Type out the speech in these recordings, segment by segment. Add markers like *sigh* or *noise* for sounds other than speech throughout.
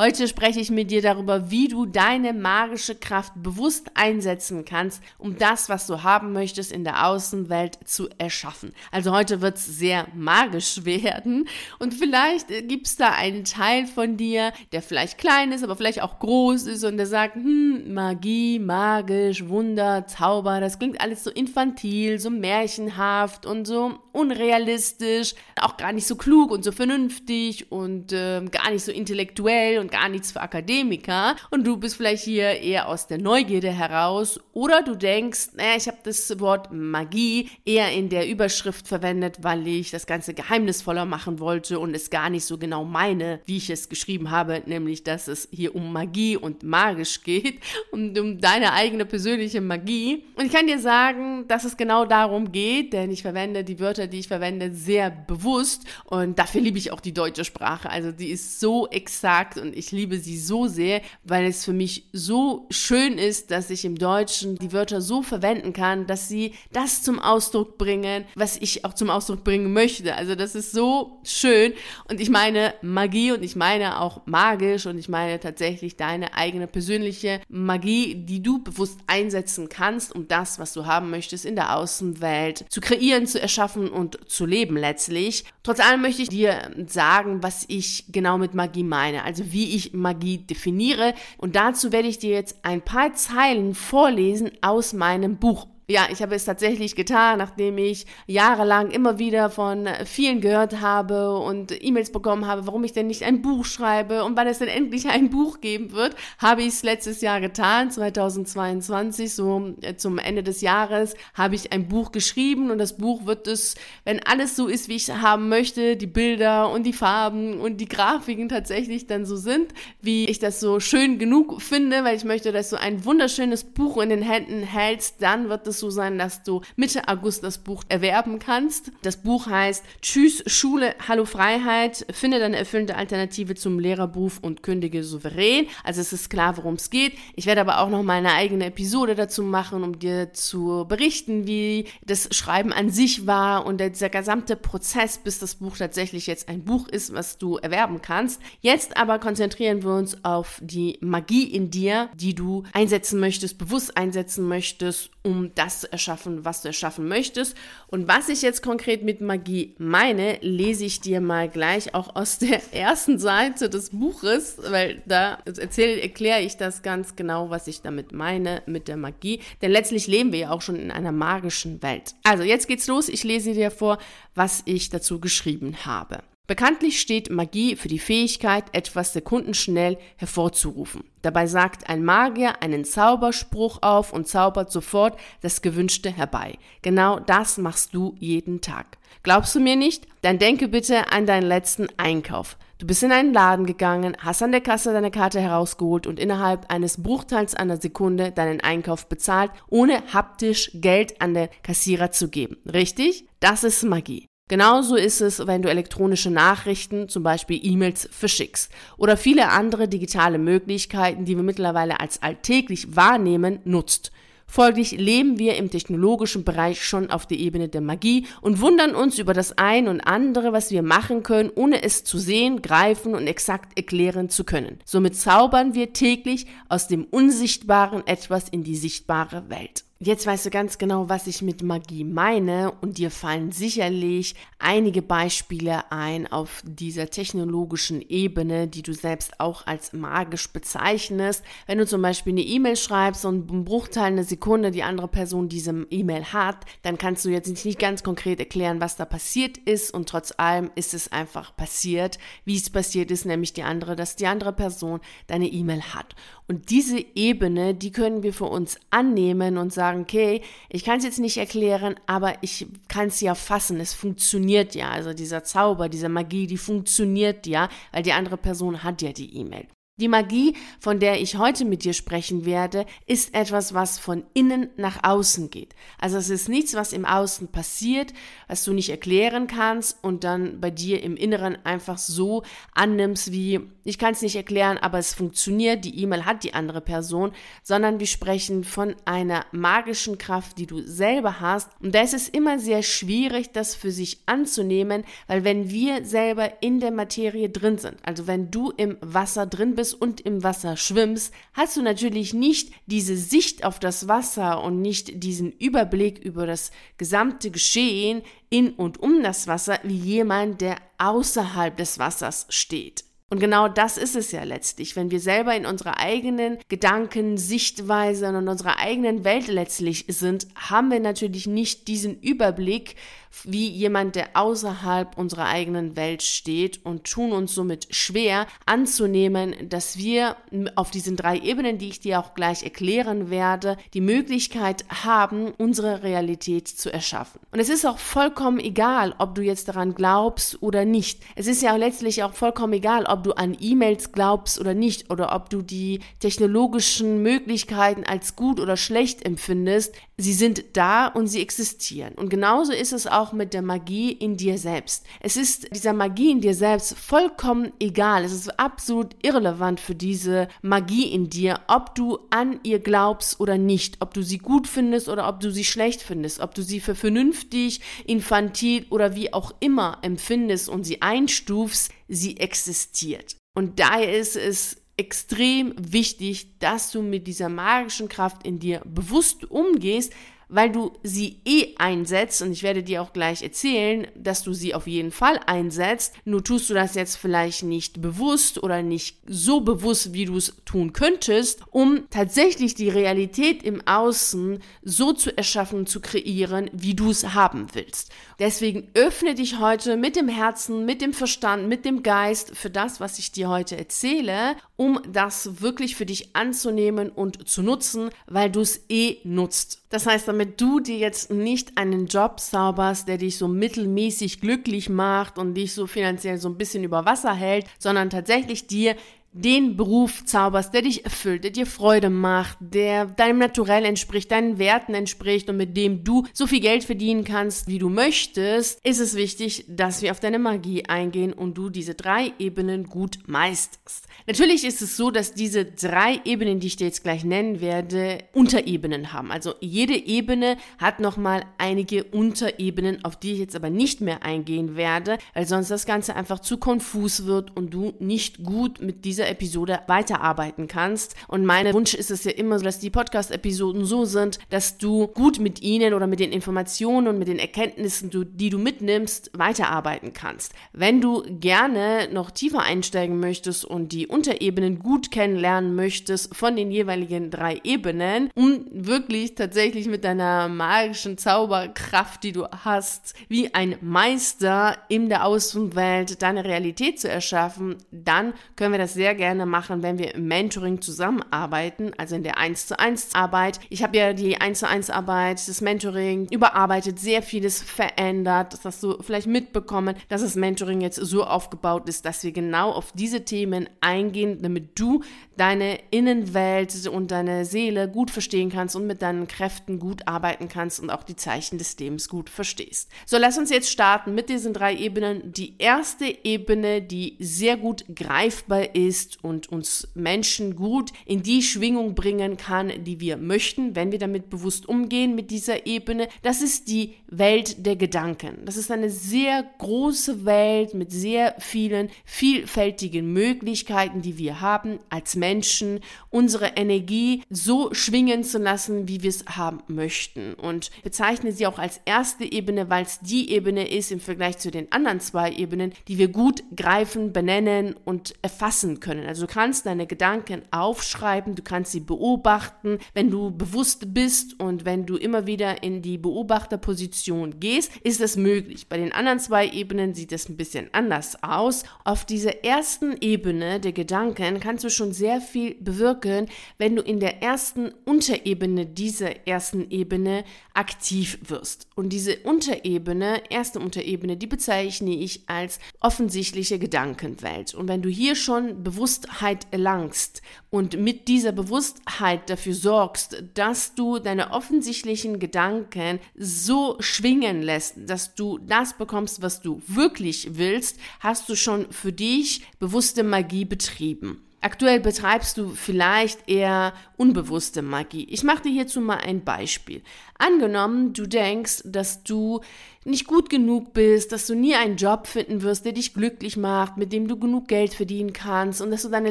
Heute spreche ich mit dir darüber, wie du deine magische Kraft bewusst einsetzen kannst, um das, was du haben möchtest, in der Außenwelt zu erschaffen. Also heute wird es sehr magisch *laughs* werden und vielleicht gibt es da einen Teil von dir, der vielleicht klein ist, aber vielleicht auch groß ist und der sagt, hm, Magie, magisch, Wunder, Zauber, das klingt alles so infantil, so märchenhaft und so unrealistisch, auch gar nicht so klug und so vernünftig und äh, gar nicht so intellektuell und gar nichts für Akademiker und du bist vielleicht hier eher aus der Neugierde heraus oder du denkst, naja, ich habe das Wort Magie eher in der Überschrift verwendet, weil ich das Ganze geheimnisvoller machen wollte und es gar nicht so genau meine, wie ich es geschrieben habe, nämlich dass es hier um Magie und magisch geht und um deine eigene persönliche Magie. Und ich kann dir sagen, dass es genau darum geht, denn ich verwende die Wörter, die ich verwende, sehr bewusst und dafür liebe ich auch die deutsche Sprache. Also die ist so exakt und ich liebe sie so sehr, weil es für mich so schön ist, dass ich im Deutschen die Wörter so verwenden kann, dass sie das zum Ausdruck bringen, was ich auch zum Ausdruck bringen möchte. Also das ist so schön und ich meine Magie und ich meine auch magisch und ich meine tatsächlich deine eigene persönliche Magie, die du bewusst einsetzen kannst, um das, was du haben möchtest, in der Außenwelt zu kreieren, zu erschaffen und zu leben letztlich. Trotz allem möchte ich dir sagen, was ich genau mit Magie meine, also wie ich Magie definiere. Und dazu werde ich dir jetzt ein paar Zeilen vorlesen aus meinem Buch. Ja, ich habe es tatsächlich getan, nachdem ich jahrelang immer wieder von vielen gehört habe und E-Mails bekommen habe, warum ich denn nicht ein Buch schreibe und wann es denn endlich ein Buch geben wird, habe ich es letztes Jahr getan, 2022, so äh, zum Ende des Jahres, habe ich ein Buch geschrieben und das Buch wird es, wenn alles so ist, wie ich es haben möchte, die Bilder und die Farben und die Grafiken tatsächlich dann so sind, wie ich das so schön genug finde, weil ich möchte, dass du ein wunderschönes Buch in den Händen hältst, dann wird es so sein, dass du Mitte August das Buch erwerben kannst. Das Buch heißt Tschüss Schule, Hallo Freiheit, finde deine erfüllende Alternative zum Lehrerberuf und kündige souverän. Also es ist klar, worum es geht. Ich werde aber auch noch mal eine eigene Episode dazu machen, um dir zu berichten, wie das Schreiben an sich war und dieser gesamte Prozess, bis das Buch tatsächlich jetzt ein Buch ist, was du erwerben kannst. Jetzt aber konzentrieren wir uns auf die Magie in dir, die du einsetzen möchtest, bewusst einsetzen möchtest, um das das zu erschaffen, was du erschaffen möchtest. Und was ich jetzt konkret mit Magie meine, lese ich dir mal gleich auch aus der *laughs* ersten Seite des Buches, weil da erkläre ich das ganz genau, was ich damit meine mit der Magie. Denn letztlich leben wir ja auch schon in einer magischen Welt. Also jetzt geht's los. Ich lese dir vor, was ich dazu geschrieben habe. Bekanntlich steht Magie für die Fähigkeit, etwas sekundenschnell hervorzurufen. Dabei sagt ein Magier einen Zauberspruch auf und zaubert sofort das Gewünschte herbei. Genau das machst du jeden Tag. Glaubst du mir nicht? Dann denke bitte an deinen letzten Einkauf. Du bist in einen Laden gegangen, hast an der Kasse deine Karte herausgeholt und innerhalb eines Bruchteils einer Sekunde deinen Einkauf bezahlt, ohne haptisch Geld an den Kassierer zu geben. Richtig? Das ist Magie. Genauso ist es, wenn du elektronische Nachrichten, zum Beispiel E-Mails, verschickst oder viele andere digitale Möglichkeiten, die wir mittlerweile als alltäglich wahrnehmen, nutzt. Folglich leben wir im technologischen Bereich schon auf der Ebene der Magie und wundern uns über das ein und andere, was wir machen können, ohne es zu sehen, greifen und exakt erklären zu können. Somit zaubern wir täglich aus dem Unsichtbaren etwas in die sichtbare Welt. Jetzt weißt du ganz genau, was ich mit Magie meine und dir fallen sicherlich einige Beispiele ein auf dieser technologischen Ebene, die du selbst auch als magisch bezeichnest. Wenn du zum Beispiel eine E-Mail schreibst und ein Bruchteil eine Sekunde die andere Person diese E-Mail hat, dann kannst du jetzt nicht ganz konkret erklären, was da passiert ist und trotz allem ist es einfach passiert, wie es passiert ist, nämlich die andere, dass die andere Person deine E-Mail hat. Und diese Ebene, die können wir für uns annehmen und sagen, okay, ich kann es jetzt nicht erklären, aber ich kann es ja fassen. Es funktioniert ja. Also dieser Zauber, diese Magie, die funktioniert ja, weil die andere Person hat ja die E-Mail. Die Magie, von der ich heute mit dir sprechen werde, ist etwas, was von innen nach außen geht. Also es ist nichts, was im Außen passiert, was du nicht erklären kannst und dann bei dir im Inneren einfach so annimmst wie, ich kann es nicht erklären, aber es funktioniert, die E-Mail hat die andere Person, sondern wir sprechen von einer magischen Kraft, die du selber hast. Und da ist es immer sehr schwierig, das für sich anzunehmen, weil wenn wir selber in der Materie drin sind, also wenn du im Wasser drin bist, bist und im Wasser schwimmst, hast du natürlich nicht diese Sicht auf das Wasser und nicht diesen Überblick über das gesamte Geschehen in und um das Wasser wie jemand, der außerhalb des Wassers steht. Und genau das ist es ja letztlich, wenn wir selber in unserer eigenen Gedanken, Sichtweise und unserer eigenen Welt letztlich sind, haben wir natürlich nicht diesen Überblick wie jemand, der außerhalb unserer eigenen Welt steht und tun uns somit schwer anzunehmen, dass wir auf diesen drei Ebenen, die ich dir auch gleich erklären werde, die Möglichkeit haben, unsere Realität zu erschaffen. Und es ist auch vollkommen egal, ob du jetzt daran glaubst oder nicht. Es ist ja letztlich auch vollkommen egal, ob du an E-Mails glaubst oder nicht oder ob du die technologischen Möglichkeiten als gut oder schlecht empfindest. Sie sind da und sie existieren. Und genauso ist es auch mit der Magie in dir selbst. Es ist dieser Magie in dir selbst vollkommen egal. Es ist absolut irrelevant für diese Magie in dir, ob du an ihr glaubst oder nicht, ob du sie gut findest oder ob du sie schlecht findest, ob du sie für vernünftig, infantil oder wie auch immer empfindest und sie einstufst, sie existiert. Und daher ist es extrem wichtig, dass du mit dieser magischen Kraft in dir bewusst umgehst, weil du sie eh einsetzt und ich werde dir auch gleich erzählen, dass du sie auf jeden Fall einsetzt. Nur tust du das jetzt vielleicht nicht bewusst oder nicht so bewusst, wie du es tun könntest, um tatsächlich die Realität im Außen so zu erschaffen, zu kreieren, wie du es haben willst. Deswegen öffne dich heute mit dem Herzen, mit dem Verstand, mit dem Geist für das, was ich dir heute erzähle, um das wirklich für dich anzunehmen und zu nutzen, weil du es eh nutzt. Das heißt, damit du dir jetzt nicht einen Job zauberst, der dich so mittelmäßig glücklich macht und dich so finanziell so ein bisschen über Wasser hält, sondern tatsächlich dir den Beruf zauberst, der dich erfüllt, der dir Freude macht, der deinem Naturell entspricht, deinen Werten entspricht und mit dem du so viel Geld verdienen kannst, wie du möchtest, ist es wichtig, dass wir auf deine Magie eingehen und du diese drei Ebenen gut meisterst. Natürlich ist es so, dass diese drei Ebenen, die ich dir jetzt gleich nennen werde, Unterebenen haben. Also jede Ebene hat nochmal einige Unterebenen, auf die ich jetzt aber nicht mehr eingehen werde, weil sonst das Ganze einfach zu konfus wird und du nicht gut mit dieser dieser Episode weiterarbeiten kannst. Und mein Wunsch ist es ja immer so, dass die Podcast-Episoden so sind, dass du gut mit ihnen oder mit den Informationen und mit den Erkenntnissen, die du mitnimmst, weiterarbeiten kannst. Wenn du gerne noch tiefer einsteigen möchtest und die Unterebenen gut kennenlernen möchtest von den jeweiligen drei Ebenen, um wirklich tatsächlich mit deiner magischen Zauberkraft, die du hast, wie ein Meister in der Außenwelt deine Realität zu erschaffen, dann können wir das sehr sehr gerne machen, wenn wir im Mentoring zusammenarbeiten, also in der 1 zu 1 Arbeit. Ich habe ja die 1 zu 1 Arbeit, das Mentoring überarbeitet, sehr vieles verändert. Das hast du vielleicht mitbekommen, dass das Mentoring jetzt so aufgebaut ist, dass wir genau auf diese Themen eingehen, damit du deine Innenwelt und deine Seele gut verstehen kannst und mit deinen Kräften gut arbeiten kannst und auch die Zeichen des Lebens gut verstehst. So, lass uns jetzt starten mit diesen drei Ebenen. Die erste Ebene, die sehr gut greifbar ist, ist und uns Menschen gut in die Schwingung bringen kann, die wir möchten, wenn wir damit bewusst umgehen mit dieser Ebene. Das ist die Welt der Gedanken. Das ist eine sehr große Welt mit sehr vielen vielfältigen Möglichkeiten, die wir haben als Menschen, unsere Energie so schwingen zu lassen, wie wir es haben möchten. Und bezeichne sie auch als erste Ebene, weil es die Ebene ist im Vergleich zu den anderen zwei Ebenen, die wir gut greifen, benennen und erfassen können. Also du kannst deine Gedanken aufschreiben, du kannst sie beobachten, wenn du bewusst bist und wenn du immer wieder in die Beobachterposition gehst, ist das möglich. Bei den anderen zwei Ebenen sieht es ein bisschen anders aus. Auf dieser ersten Ebene der Gedanken kannst du schon sehr viel bewirken, wenn du in der ersten Unterebene dieser ersten Ebene aktiv wirst. Und diese Unterebene, erste Unterebene, die bezeichne ich als offensichtliche Gedankenwelt. Und wenn du hier schon bewusst Bewusstheit erlangst und mit dieser Bewusstheit dafür sorgst, dass du deine offensichtlichen Gedanken so schwingen lässt, dass du das bekommst, was du wirklich willst, hast du schon für dich bewusste Magie betrieben. Aktuell betreibst du vielleicht eher unbewusste Magie. Ich mache dir hierzu mal ein Beispiel. Angenommen, du denkst, dass du nicht gut genug bist, dass du nie einen Job finden wirst, der dich glücklich macht, mit dem du genug Geld verdienen kannst und dass du deine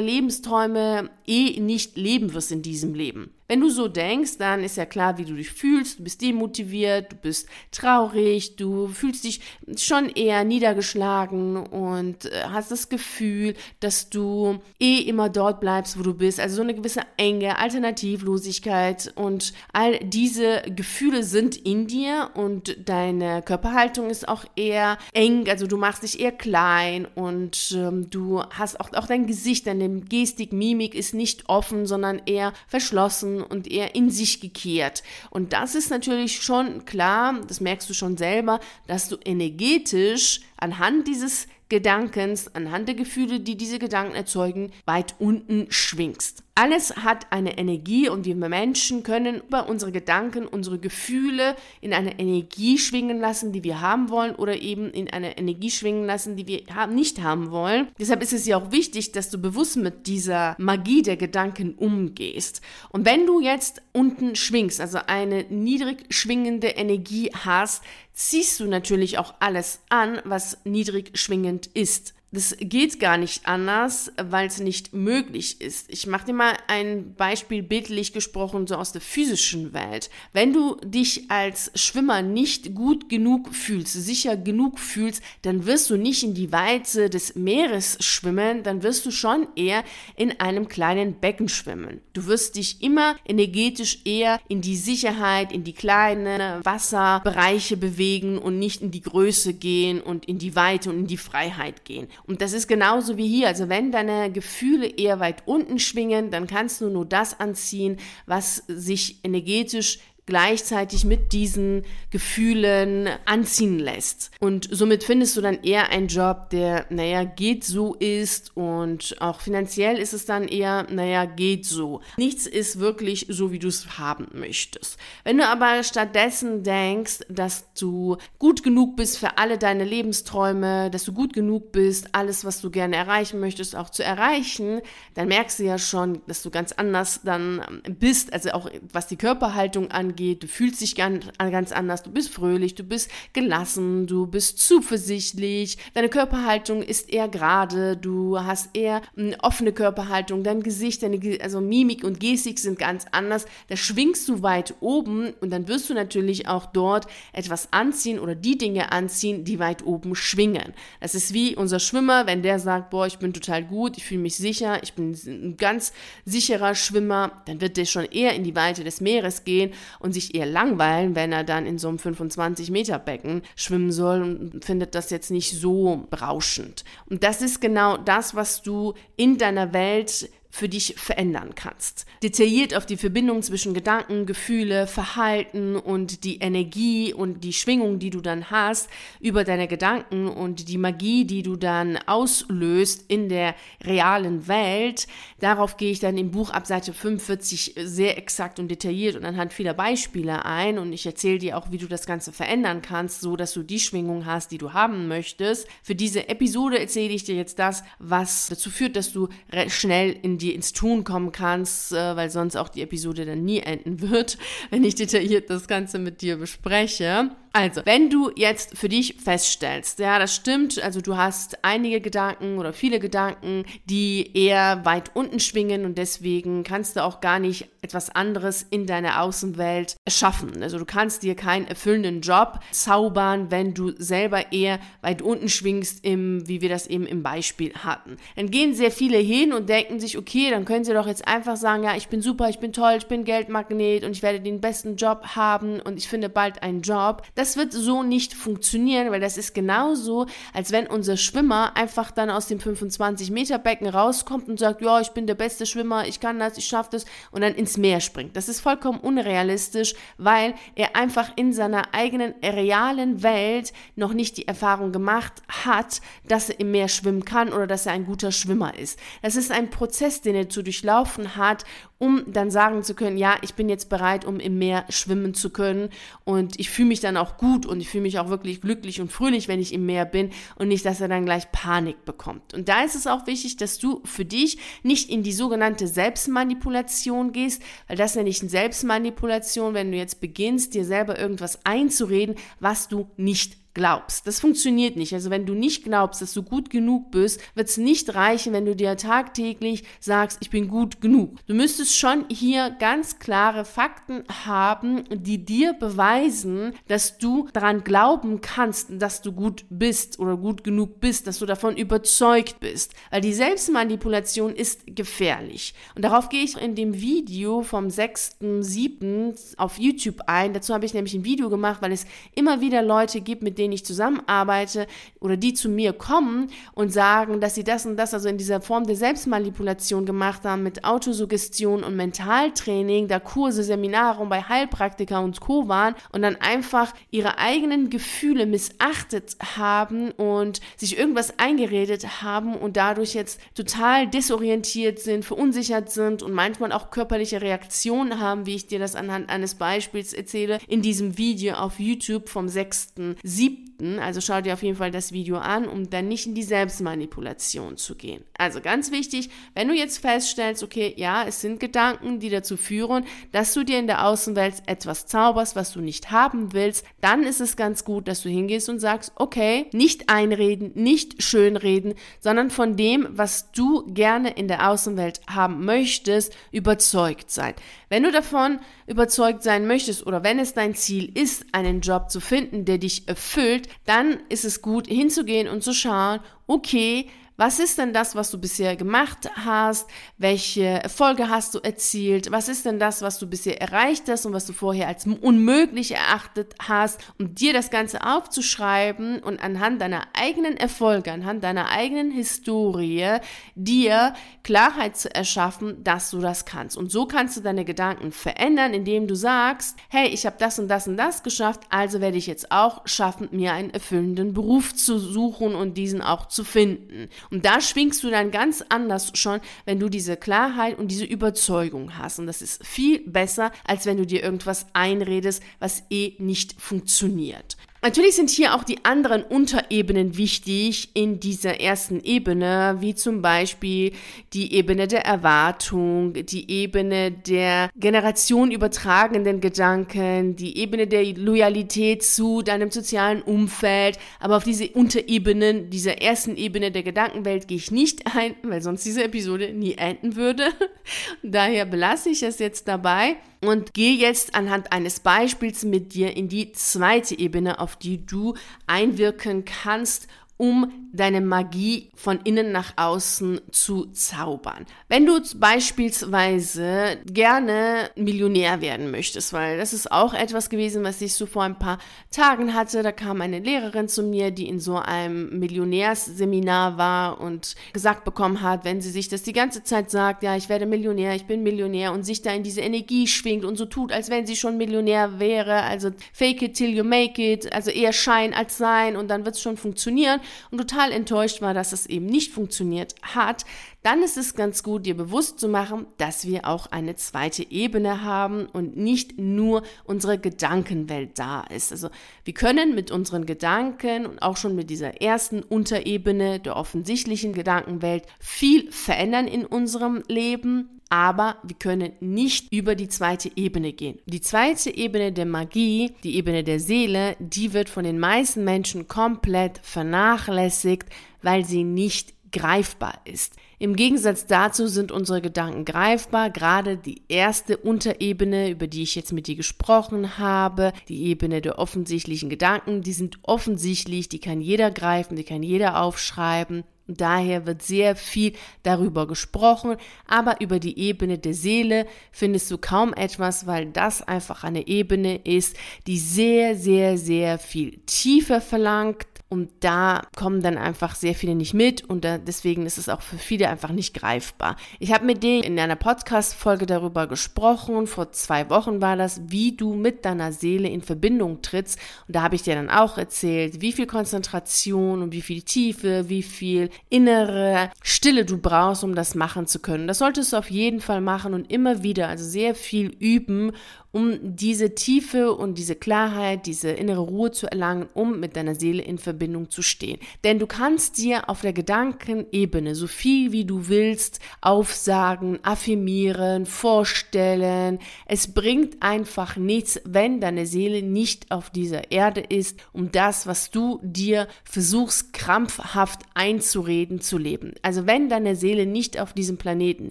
Lebensträume eh nicht leben wirst in diesem Leben. Wenn du so denkst, dann ist ja klar, wie du dich fühlst. Du bist demotiviert, du bist traurig, du fühlst dich schon eher niedergeschlagen und äh, hast das Gefühl, dass du eh immer dort bleibst, wo du bist. Also so eine gewisse Enge, Alternativlosigkeit und all diese Gefühle sind in dir und deine Körperhaltung ist auch eher eng. Also du machst dich eher klein und ähm, du hast auch, auch dein Gesicht, deine Gestik, Mimik ist nicht offen, sondern eher verschlossen und eher in sich gekehrt. Und das ist natürlich schon klar, das merkst du schon selber, dass du energetisch anhand dieses Gedankens, anhand der Gefühle, die diese Gedanken erzeugen, weit unten schwingst. Alles hat eine Energie und wir Menschen können über unsere Gedanken, unsere Gefühle in eine Energie schwingen lassen, die wir haben wollen oder eben in eine Energie schwingen lassen, die wir nicht haben wollen. Deshalb ist es ja auch wichtig, dass du bewusst mit dieser Magie der Gedanken umgehst. Und wenn du jetzt unten schwingst, also eine niedrig schwingende Energie hast, ziehst du natürlich auch alles an, was niedrig schwingend ist das geht gar nicht anders, weil es nicht möglich ist. Ich mache dir mal ein Beispiel bildlich gesprochen, so aus der physischen Welt. Wenn du dich als Schwimmer nicht gut genug fühlst, sicher genug fühlst, dann wirst du nicht in die Weite des Meeres schwimmen, dann wirst du schon eher in einem kleinen Becken schwimmen. Du wirst dich immer energetisch eher in die Sicherheit, in die kleinen Wasserbereiche bewegen und nicht in die Größe gehen und in die Weite und in die Freiheit gehen. Und das ist genauso wie hier. Also wenn deine Gefühle eher weit unten schwingen, dann kannst du nur das anziehen, was sich energetisch gleichzeitig mit diesen Gefühlen anziehen lässt. Und somit findest du dann eher einen Job, der, naja, geht so ist und auch finanziell ist es dann eher, naja, geht so. Nichts ist wirklich so, wie du es haben möchtest. Wenn du aber stattdessen denkst, dass du gut genug bist für alle deine Lebensträume, dass du gut genug bist, alles, was du gerne erreichen möchtest, auch zu erreichen, dann merkst du ja schon, dass du ganz anders dann bist, also auch was die Körperhaltung angeht, angeht. Du fühlst dich ganz, ganz anders. Du bist fröhlich, du bist gelassen, du bist zuversichtlich. Deine Körperhaltung ist eher gerade. Du hast eher eine offene Körperhaltung. Dein Gesicht, deine also Mimik und Gestik sind ganz anders. Da schwingst du weit oben und dann wirst du natürlich auch dort etwas anziehen oder die Dinge anziehen, die weit oben schwingen. Das ist wie unser Schwimmer, wenn der sagt, boah, ich bin total gut, ich fühle mich sicher, ich bin ein ganz sicherer Schwimmer, dann wird der schon eher in die Weite des Meeres gehen und und sich eher langweilen, wenn er dann in so einem 25-Meter-Becken schwimmen soll und findet das jetzt nicht so berauschend. Und das ist genau das, was du in deiner Welt für dich verändern kannst. Detailliert auf die Verbindung zwischen Gedanken, Gefühle, Verhalten und die Energie und die Schwingung, die du dann hast über deine Gedanken und die Magie, die du dann auslöst in der realen Welt. Darauf gehe ich dann im Buch ab Seite 45 sehr exakt und detailliert und anhand vieler Beispiele ein und ich erzähle dir auch, wie du das Ganze verändern kannst, so dass du die Schwingung hast, die du haben möchtest. Für diese Episode erzähle ich dir jetzt das, was dazu führt, dass du schnell in dir ins Tun kommen kannst, äh, weil sonst auch die Episode dann nie enden *laughs* wird, wenn ich detailliert das Ganze mit dir bespreche. Also, wenn du jetzt für dich feststellst, ja, das stimmt, also du hast einige Gedanken oder viele Gedanken, die eher weit unten schwingen und deswegen kannst du auch gar nicht etwas anderes in deiner Außenwelt erschaffen. Also du kannst dir keinen erfüllenden Job zaubern, wenn du selber eher weit unten schwingst, im, wie wir das eben im Beispiel hatten. Dann gehen sehr viele hin und denken sich, okay, dann können sie doch jetzt einfach sagen, ja, ich bin super, ich bin toll, ich bin Geldmagnet und ich werde den besten Job haben und ich finde bald einen Job Das wird so nicht funktionieren, weil das ist genauso, als wenn unser Schwimmer einfach dann aus dem 25 Meter Becken rauskommt und sagt, ja, ich bin der beste Schwimmer, ich kann das, ich schaffe das und dann ins Meer springt. Das ist vollkommen unrealistisch, weil er einfach in seiner eigenen realen Welt noch nicht die Erfahrung gemacht hat, dass er im Meer schwimmen kann oder dass er ein guter Schwimmer ist. Das ist ein Prozess, den er zu durchlaufen hat um dann sagen zu können, ja, ich bin jetzt bereit, um im Meer schwimmen zu können und ich fühle mich dann auch gut und ich fühle mich auch wirklich glücklich und fröhlich, wenn ich im Meer bin und nicht, dass er dann gleich Panik bekommt. Und da ist es auch wichtig, dass du für dich nicht in die sogenannte Selbstmanipulation gehst, weil das nenne ich eine Selbstmanipulation, wenn du jetzt beginnst, dir selber irgendwas einzureden, was du nicht glaubst. Das funktioniert nicht. Also wenn du nicht glaubst, dass du gut genug bist, wird es nicht reichen, wenn du dir tagtäglich sagst, ich bin gut genug. Du müsstest schon hier ganz klare Fakten haben, die dir beweisen, dass du daran glauben kannst, dass du gut bist oder gut genug bist, dass du davon überzeugt bist. Weil die Selbstmanipulation ist gefährlich. Und darauf gehe ich in dem Video vom 6.7. auf YouTube ein. Dazu habe ich nämlich ein Video gemacht, weil es immer wieder Leute gibt, mit denen ich zusammenarbeite oder die zu mir kommen und sagen, dass sie das und das also in dieser Form der Selbstmanipulation gemacht haben mit Autosuggestion und Mentaltraining, da Kurse, Seminare und bei Heilpraktiker und Co. waren und dann einfach ihre eigenen Gefühle missachtet haben und sich irgendwas eingeredet haben und dadurch jetzt total desorientiert sind, verunsichert sind und manchmal auch körperliche Reaktionen haben, wie ich dir das anhand eines Beispiels erzähle, in diesem Video auf YouTube vom 6.7 siebten, also schau dir auf jeden Fall das Video an, um dann nicht in die Selbstmanipulation zu gehen. Also ganz wichtig, wenn du jetzt feststellst, okay, ja, es sind Gedanken, die dazu führen, dass du dir in der Außenwelt etwas zauberst, was du nicht haben willst, dann ist es ganz gut, dass du hingehst und sagst, okay, nicht einreden, nicht schönreden, sondern von dem, was du gerne in der Außenwelt haben möchtest, überzeugt sein. Wenn du davon überzeugt sein möchtest oder wenn es dein Ziel ist, einen Job zu finden, der dich erfüllt, dann ist es gut hinzugehen und zu schauen, okay, was ist denn das, was du bisher gemacht hast? Welche Erfolge hast du erzielt? Was ist denn das, was du bisher erreicht hast und was du vorher als unmöglich erachtet hast? Um dir das Ganze aufzuschreiben und anhand deiner eigenen Erfolge, anhand deiner eigenen Historie, dir Klarheit zu erschaffen, dass du das kannst. Und so kannst du deine Gedanken verändern, indem du sagst, hey, ich habe das und das und das geschafft, also werde ich jetzt auch schaffen, mir einen erfüllenden Beruf zu suchen und diesen auch zu finden. Und da schwingst du dann ganz anders schon, wenn du diese Klarheit und diese Überzeugung hast. Und das ist viel besser, als wenn du dir irgendwas einredest, was eh nicht funktioniert. Natürlich sind hier auch die anderen Unterebenen wichtig in dieser ersten Ebene, wie zum Beispiel die Ebene der Erwartung, die Ebene der Generation übertragenden Gedanken, die Ebene der Loyalität zu deinem sozialen Umfeld. Aber auf diese Unterebenen, dieser ersten Ebene der Gedankenwelt gehe ich nicht ein, weil sonst diese Episode nie enden würde. *laughs* Daher belasse ich es jetzt dabei und gehe jetzt anhand eines Beispiels mit dir in die zweite Ebene, auf die du einwirken kannst, um deine Magie von innen nach außen zu zaubern. Wenn du beispielsweise gerne Millionär werden möchtest, weil das ist auch etwas gewesen, was ich so vor ein paar Tagen hatte, da kam eine Lehrerin zu mir, die in so einem Millionärsseminar war und gesagt bekommen hat, wenn sie sich das die ganze Zeit sagt, ja, ich werde Millionär, ich bin Millionär und sich da in diese Energie schwingt und so tut, als wenn sie schon Millionär wäre, also fake it till you make it, also eher Schein als Sein und dann wird es schon funktionieren. Und total enttäuscht war, dass es eben nicht funktioniert hat, dann ist es ganz gut, dir bewusst zu machen, dass wir auch eine zweite Ebene haben und nicht nur unsere Gedankenwelt da ist. Also wir können mit unseren Gedanken und auch schon mit dieser ersten Unterebene der offensichtlichen Gedankenwelt viel verändern in unserem Leben aber wir können nicht über die zweite Ebene gehen. Die zweite Ebene der Magie, die Ebene der Seele, die wird von den meisten Menschen komplett vernachlässigt, weil sie nicht greifbar ist. Im Gegensatz dazu sind unsere Gedanken greifbar. Gerade die erste Unterebene, über die ich jetzt mit dir gesprochen habe, die Ebene der offensichtlichen Gedanken, die sind offensichtlich, die kann jeder greifen, die kann jeder aufschreiben. Daher wird sehr viel darüber gesprochen, aber über die Ebene der Seele findest du kaum etwas, weil das einfach eine Ebene ist, die sehr, sehr, sehr viel tiefer verlangt, und da kommen dann einfach sehr viele nicht mit und da, deswegen ist es auch für viele einfach nicht greifbar. Ich habe mit denen in einer Podcast-Folge darüber gesprochen, vor zwei Wochen war das, wie du mit deiner Seele in Verbindung trittst. Und da habe ich dir dann auch erzählt, wie viel Konzentration und wie viel Tiefe, wie viel innere Stille du brauchst, um das machen zu können. Das solltest du auf jeden Fall machen und immer wieder, also sehr viel üben um diese Tiefe und diese Klarheit, diese innere Ruhe zu erlangen, um mit deiner Seele in Verbindung zu stehen. Denn du kannst dir auf der Gedankenebene so viel wie du willst aufsagen, affirmieren, vorstellen. Es bringt einfach nichts, wenn deine Seele nicht auf dieser Erde ist, um das, was du dir versuchst krampfhaft einzureden, zu leben. Also wenn deine Seele nicht auf diesem Planeten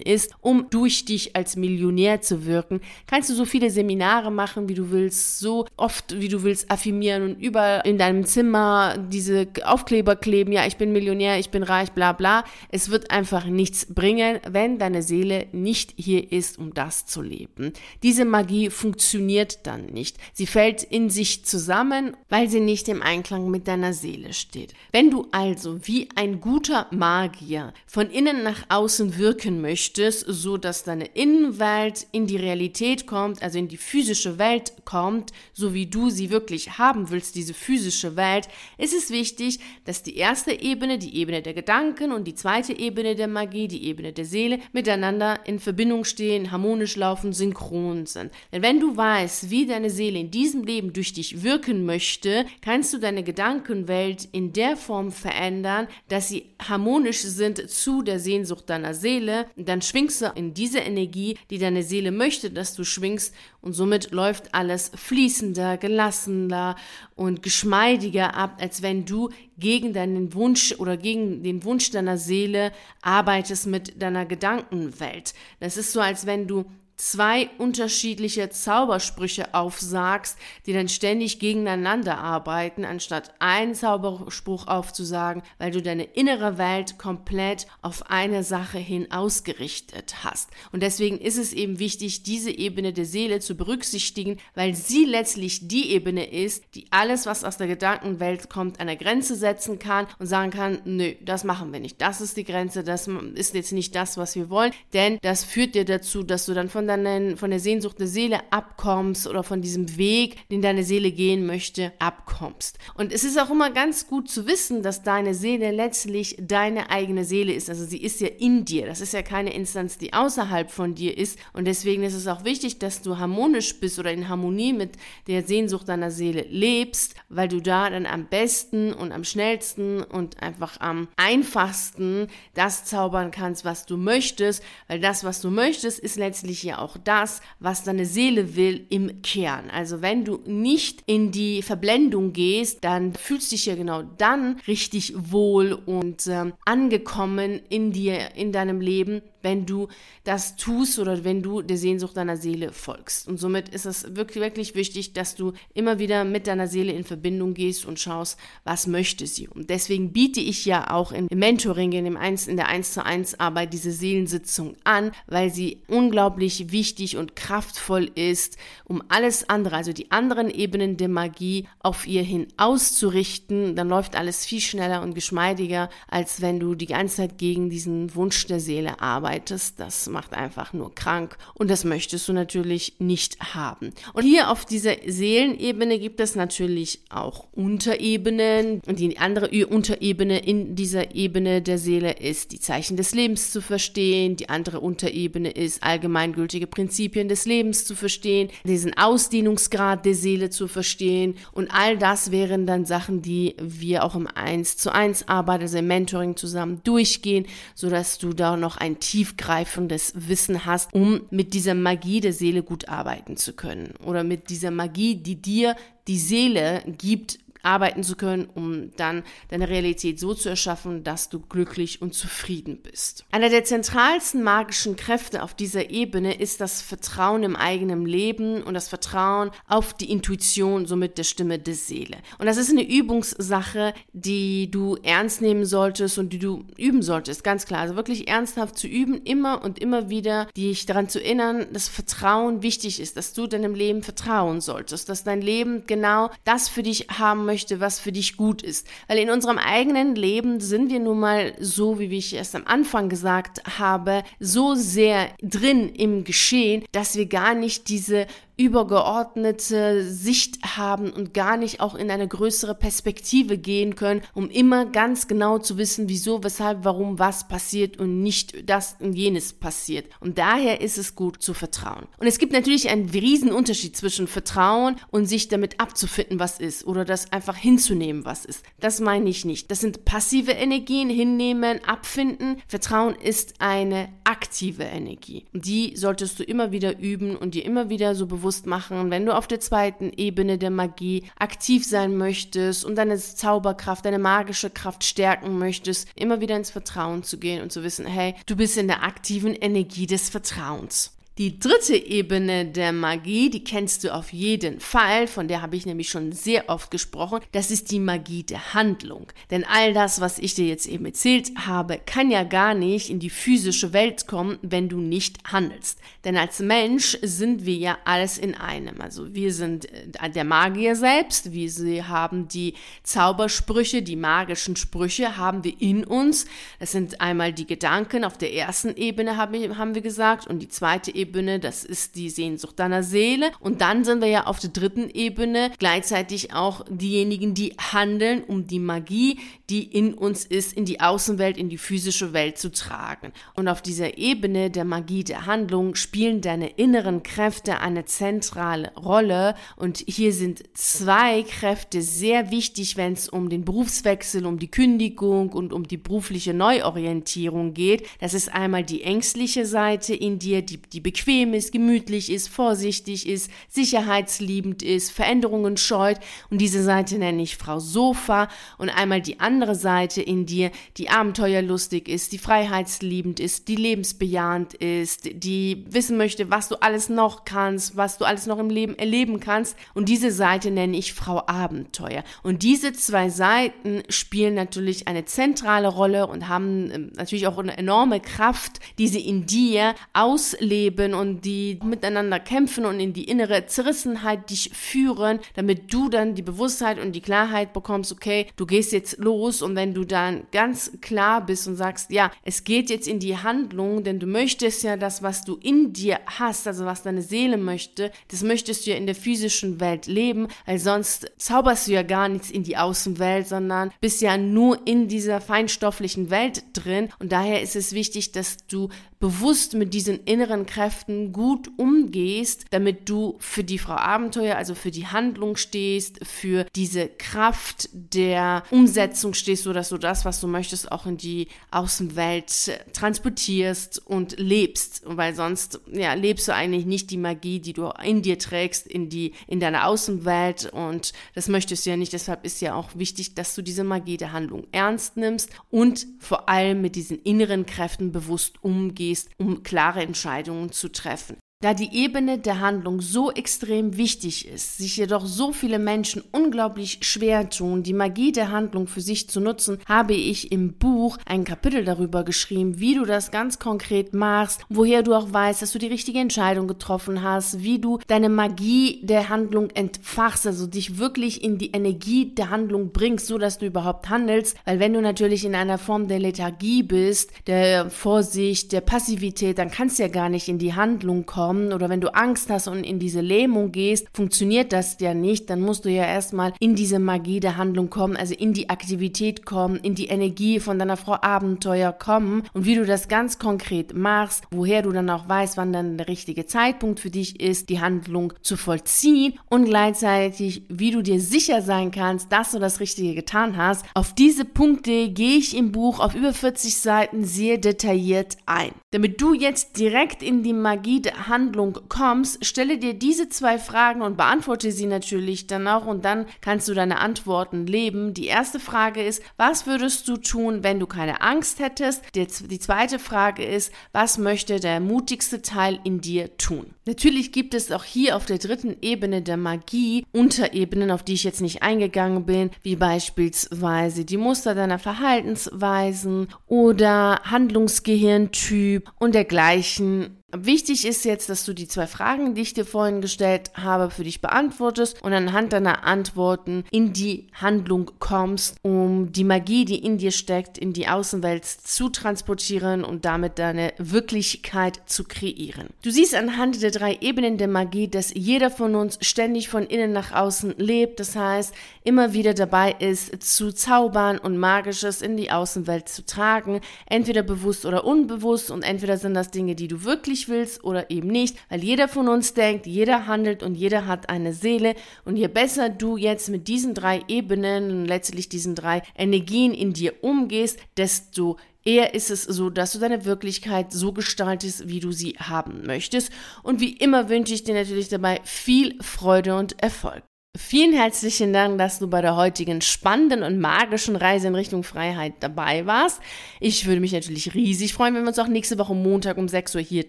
ist, um durch dich als Millionär zu wirken, kannst du so viele Seminare Seminare machen, wie du willst, so oft, wie du willst, affirmieren und überall in deinem Zimmer diese Aufkleber kleben, ja, ich bin Millionär, ich bin reich, bla bla. Es wird einfach nichts bringen, wenn deine Seele nicht hier ist, um das zu leben. Diese Magie funktioniert dann nicht. Sie fällt in sich zusammen, weil sie nicht im Einklang mit deiner Seele steht. Wenn du also wie ein guter Magier von innen nach außen wirken möchtest, so dass deine Innenwelt in die Realität kommt, also in die physische Welt kommt, so wie du sie wirklich haben willst, diese physische Welt, ist es wichtig, dass die erste Ebene, die Ebene der Gedanken und die zweite Ebene der Magie, die Ebene der Seele, miteinander in Verbindung stehen, harmonisch laufen, synchron sind. Denn wenn du weißt, wie deine Seele in diesem Leben durch dich wirken möchte, kannst du deine Gedankenwelt in der Form verändern, dass sie harmonisch sind zu der Sehnsucht deiner Seele. dann schwingst du in diese Energie, die deine Seele möchte, dass du schwingst und somit läuft alles fließender, gelassener und geschmeidiger ab, als wenn du gegen deinen Wunsch oder gegen den Wunsch deiner Seele arbeitest mit deiner Gedankenwelt. Das ist so, als wenn du zwei unterschiedliche Zaubersprüche aufsagst, die dann ständig gegeneinander arbeiten, anstatt einen Zauberspruch aufzusagen, weil du deine innere Welt komplett auf eine Sache hin ausgerichtet hast. Und deswegen ist es eben wichtig, diese Ebene der Seele zu berücksichtigen, weil sie letztlich die Ebene ist, die alles, was aus der Gedankenwelt kommt, an der Grenze setzen kann und sagen kann, nö, das machen wir nicht. Das ist die Grenze, das ist jetzt nicht das, was wir wollen, denn das führt dir dazu, dass du dann von deinen, von der Sehnsucht der Seele abkommst oder von diesem Weg, den deine Seele gehen möchte, abkommst. Und es ist auch immer ganz gut zu wissen, dass deine Seele letztlich deine eigene Seele ist. Also sie ist ja in dir. Das ist ja keine Instanz, die außerhalb von dir ist. Und deswegen ist es auch wichtig, dass du harmonisch bist oder in Harmonie mit der Sehnsucht deiner Seele lebst, weil du da dann am besten und am schnellsten und einfach am einfachsten das zaubern kannst, was du möchtest, weil das, was du möchtest, ist letztlich ja auch das, was deine Seele will im Kern. Also wenn du nicht in die Verblendung gehst, dann fühlst du dich ja genau dann richtig wohl und äh, angekommen in dir, in deinem Leben, wenn du das tust oder wenn du der Sehnsucht deiner Seele folgst. Und somit ist es wirklich, wirklich wichtig, dass du immer wieder mit deiner Seele in Verbindung gehst und schaust, was möchte sie. Und deswegen biete ich ja auch im Mentoring, in, dem 1, in der 1 zu 1 Arbeit diese Seelensitzung an, weil sie unglaublich wichtig und kraftvoll ist, um alles andere, also die anderen Ebenen der Magie auf ihr hin auszurichten. Dann läuft alles viel schneller und geschmeidiger, als wenn du die ganze Zeit gegen diesen Wunsch der Seele arbeitest arbeitest, das macht einfach nur krank und das möchtest du natürlich nicht haben. Und hier auf dieser Seelenebene gibt es natürlich auch Unterebenen und die andere Unterebene in dieser Ebene der Seele ist die Zeichen des Lebens zu verstehen, die andere Unterebene ist allgemeingültige Prinzipien des Lebens zu verstehen, diesen Ausdehnungsgrad der Seele zu verstehen und all das wären dann Sachen, die wir auch im 1 zu 1 Arbeit, also im Mentoring zusammen durchgehen, sodass du da noch ein Team tiefgreifendes Wissen hast, um mit dieser Magie der Seele gut arbeiten zu können. Oder mit dieser Magie, die dir die Seele gibt, arbeiten zu können, um dann deine Realität so zu erschaffen, dass du glücklich und zufrieden bist. Einer der zentralsten magischen Kräfte auf dieser Ebene ist das Vertrauen im eigenen Leben und das Vertrauen auf die Intuition, somit der Stimme der Seele. Und das ist eine Übungssache, die du ernst nehmen solltest und die du üben solltest, ganz klar. Also wirklich ernsthaft zu üben, immer und immer wieder, dich daran zu erinnern, dass Vertrauen wichtig ist, dass du deinem Leben vertrauen solltest, dass dein Leben genau das für dich haben möchte, was für dich gut ist. Weil in unserem eigenen Leben sind wir nun mal so, wie ich erst am Anfang gesagt habe, so sehr drin im Geschehen, dass wir gar nicht diese übergeordnete Sicht haben und gar nicht auch in eine größere Perspektive gehen können, um immer ganz genau zu wissen, wieso, weshalb, warum, was passiert und nicht das und jenes passiert. Und daher ist es gut zu vertrauen. Und es gibt natürlich einen riesen Unterschied zwischen Vertrauen und sich damit abzufinden, was ist oder das einfach hinzunehmen, was ist. Das meine ich nicht. Das sind passive Energien, hinnehmen, abfinden. Vertrauen ist eine aktive Energie. Die solltest du immer wieder üben und dir immer wieder so bewusst bewusst machen, wenn du auf der zweiten Ebene der Magie aktiv sein möchtest und deine Zauberkraft, deine magische Kraft stärken möchtest, immer wieder ins Vertrauen zu gehen und zu wissen, hey, du bist in der aktiven Energie des Vertrauens. Die dritte Ebene der Magie, die kennst du auf jeden Fall, von der habe ich nämlich schon sehr oft gesprochen, das ist die Magie der Handlung. Denn all das, was ich dir jetzt eben erzählt habe, kann ja gar nicht in die physische Welt kommen, wenn du nicht handelst. Denn als Mensch sind wir ja alles in einem. Also wir sind äh, der Magier selbst, wir haben die Zaubersprüche, die magischen Sprüche haben wir in uns. Das sind einmal die Gedanken auf der ersten Ebene, haben wir gesagt, und die zweite Ebene Ebene, das ist die Sehnsucht deiner Seele. Und dann sind wir ja auf der dritten Ebene gleichzeitig auch diejenigen, die handeln, um die Magie, die in uns ist, in die Außenwelt, in die physische Welt zu tragen. Und auf dieser Ebene der Magie der Handlung spielen deine inneren Kräfte eine zentrale Rolle. Und hier sind zwei Kräfte sehr wichtig, wenn es um den Berufswechsel, um die Kündigung und um die berufliche Neuorientierung geht. Das ist einmal die ängstliche Seite in dir, die, die bequem ist, gemütlich ist, vorsichtig ist, sicherheitsliebend ist, Veränderungen scheut. Und diese Seite nenne ich Frau Sofa. Und einmal die andere Seite in dir, die abenteuerlustig ist, die freiheitsliebend ist, die lebensbejahend ist, die wissen möchte, was du alles noch kannst, was du alles noch im Leben erleben kannst. Und diese Seite nenne ich Frau Abenteuer. Und diese zwei Seiten spielen natürlich eine zentrale Rolle und haben ähm, natürlich auch eine enorme Kraft, die sie in dir ausleben leben und die miteinander kämpfen und in die innere Zerrissenheit dich führen, damit du dann die Bewusstheit und die Klarheit bekommst, okay, du gehst jetzt los und wenn du dann ganz klar bist und sagst, ja, es geht jetzt in die Handlung, denn du möchtest ja das, was du in dir hast, also was deine Seele möchte, das möchtest du ja in der physischen Welt leben, weil sonst zauberst du ja gar nichts in die Außenwelt, sondern bist ja nur in dieser feinstofflichen Welt drin. Und daher ist es wichtig, dass du bewusst mit diesen inneren Kräften gut umgehst, damit du für die Frau Abenteuer, also für die Handlung stehst, für diese Kraft der Umsetzung stehst, sodass du das, was du möchtest, auch in die Außenwelt transportierst und lebst, weil sonst ja, lebst du eigentlich nicht die Magie, die du in dir trägst, in die in deiner Außenwelt. Und das möchtest du ja nicht, deshalb ist ja auch wichtig, dass du diese Magie der Handlung ernst nimmst und vor allem mit diesen inneren Kräften bewusst umgehst gehst, um klare Entscheidungen zu treffen. Da die Ebene der Handlung so extrem wichtig ist, sich jedoch so viele Menschen unglaublich schwer tun, die Magie der Handlung für sich zu nutzen, habe ich im Buch ein Kapitel darüber geschrieben, wie du das ganz konkret machst, woher du auch weißt, dass du die richtige Entscheidung getroffen hast, wie du deine Magie der Handlung entfachst, also dich wirklich in die Energie der Handlung bringst, so dass du überhaupt handelst, weil wenn du natürlich in einer Form der Lethargie bist, der Vorsicht, der Passivität, dann kannst du ja gar nicht in die Handlung kommen kommen oder wenn du Angst hast und in diese Lähmung gehst, funktioniert das ja nicht. Dann musst du ja erstmal in diese Magie der Handlung kommen, also in die Aktivität kommen, in die Energie von deiner Frau Abenteuer kommen und wie du das ganz konkret machst, woher du dann auch weißt, wann dann der richtige Zeitpunkt für dich ist, die Handlung zu vollziehen und gleichzeitig, wie du dir sicher sein kannst, dass du das Richtige getan hast. Auf diese Punkte gehe ich im Buch auf über 40 Seiten sehr detailliert ein. Damit du jetzt direkt in die Magie der Handlung Handlung kommst, stelle dir diese zwei Fragen und beantworte sie natürlich dann auch und dann kannst du deine Antworten leben. Die erste Frage ist, was würdest du tun, wenn du keine Angst hättest? Die, die zweite Frage ist, was möchte der mutigste Teil in dir tun? Natürlich gibt es auch hier auf der dritten Ebene der Magie Unterebenen, auf die ich jetzt nicht eingegangen bin, wie beispielsweise die Muster deiner Verhaltensweisen oder Handlungsgehirntyp und dergleichen Wichtig ist jetzt, dass du die zwei Fragen, die ich dir vorhin gestellt habe, für dich beantwortest und anhand deiner Antworten in die Handlung kommst, um die Magie, die in dir steckt, in die Außenwelt zu transportieren und damit deine Wirklichkeit zu kreieren. Du siehst anhand der drei Ebenen der Magie, dass jeder von uns ständig von innen nach außen lebt. Das heißt, immer wieder dabei ist, zu zaubern und Magisches in die Außenwelt zu tragen, entweder bewusst oder unbewusst und entweder sind das Dinge, die du wirklich wirklich willst oder eben nicht, weil jeder von uns denkt, jeder handelt und jeder hat eine Seele und je besser du jetzt mit diesen drei Ebenen und letztlich diesen drei Energien in dir umgehst, desto Eher ist es so, dass du deine Wirklichkeit so gestaltest, wie du sie haben möchtest. Und wie immer wünsche ich dir natürlich dabei viel Freude und Erfolg. Vielen herzlichen Dank, dass du bei der heutigen spannenden und magischen Reise in Richtung Freiheit dabei warst. Ich würde mich natürlich riesig freuen, wenn wir uns auch nächste Woche Montag um 6 Uhr hier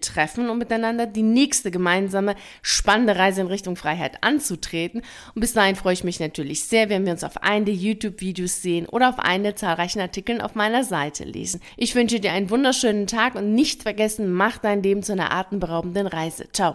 treffen, um miteinander die nächste gemeinsame spannende Reise in Richtung Freiheit anzutreten. Und bis dahin freue ich mich natürlich sehr, wenn wir uns auf einen der YouTube-Videos sehen oder auf einen der zahlreichen Artikeln auf meiner Seite lesen. Ich wünsche dir einen wunderschönen Tag und nicht vergessen, mach dein Leben zu einer atemberaubenden Reise. Ciao.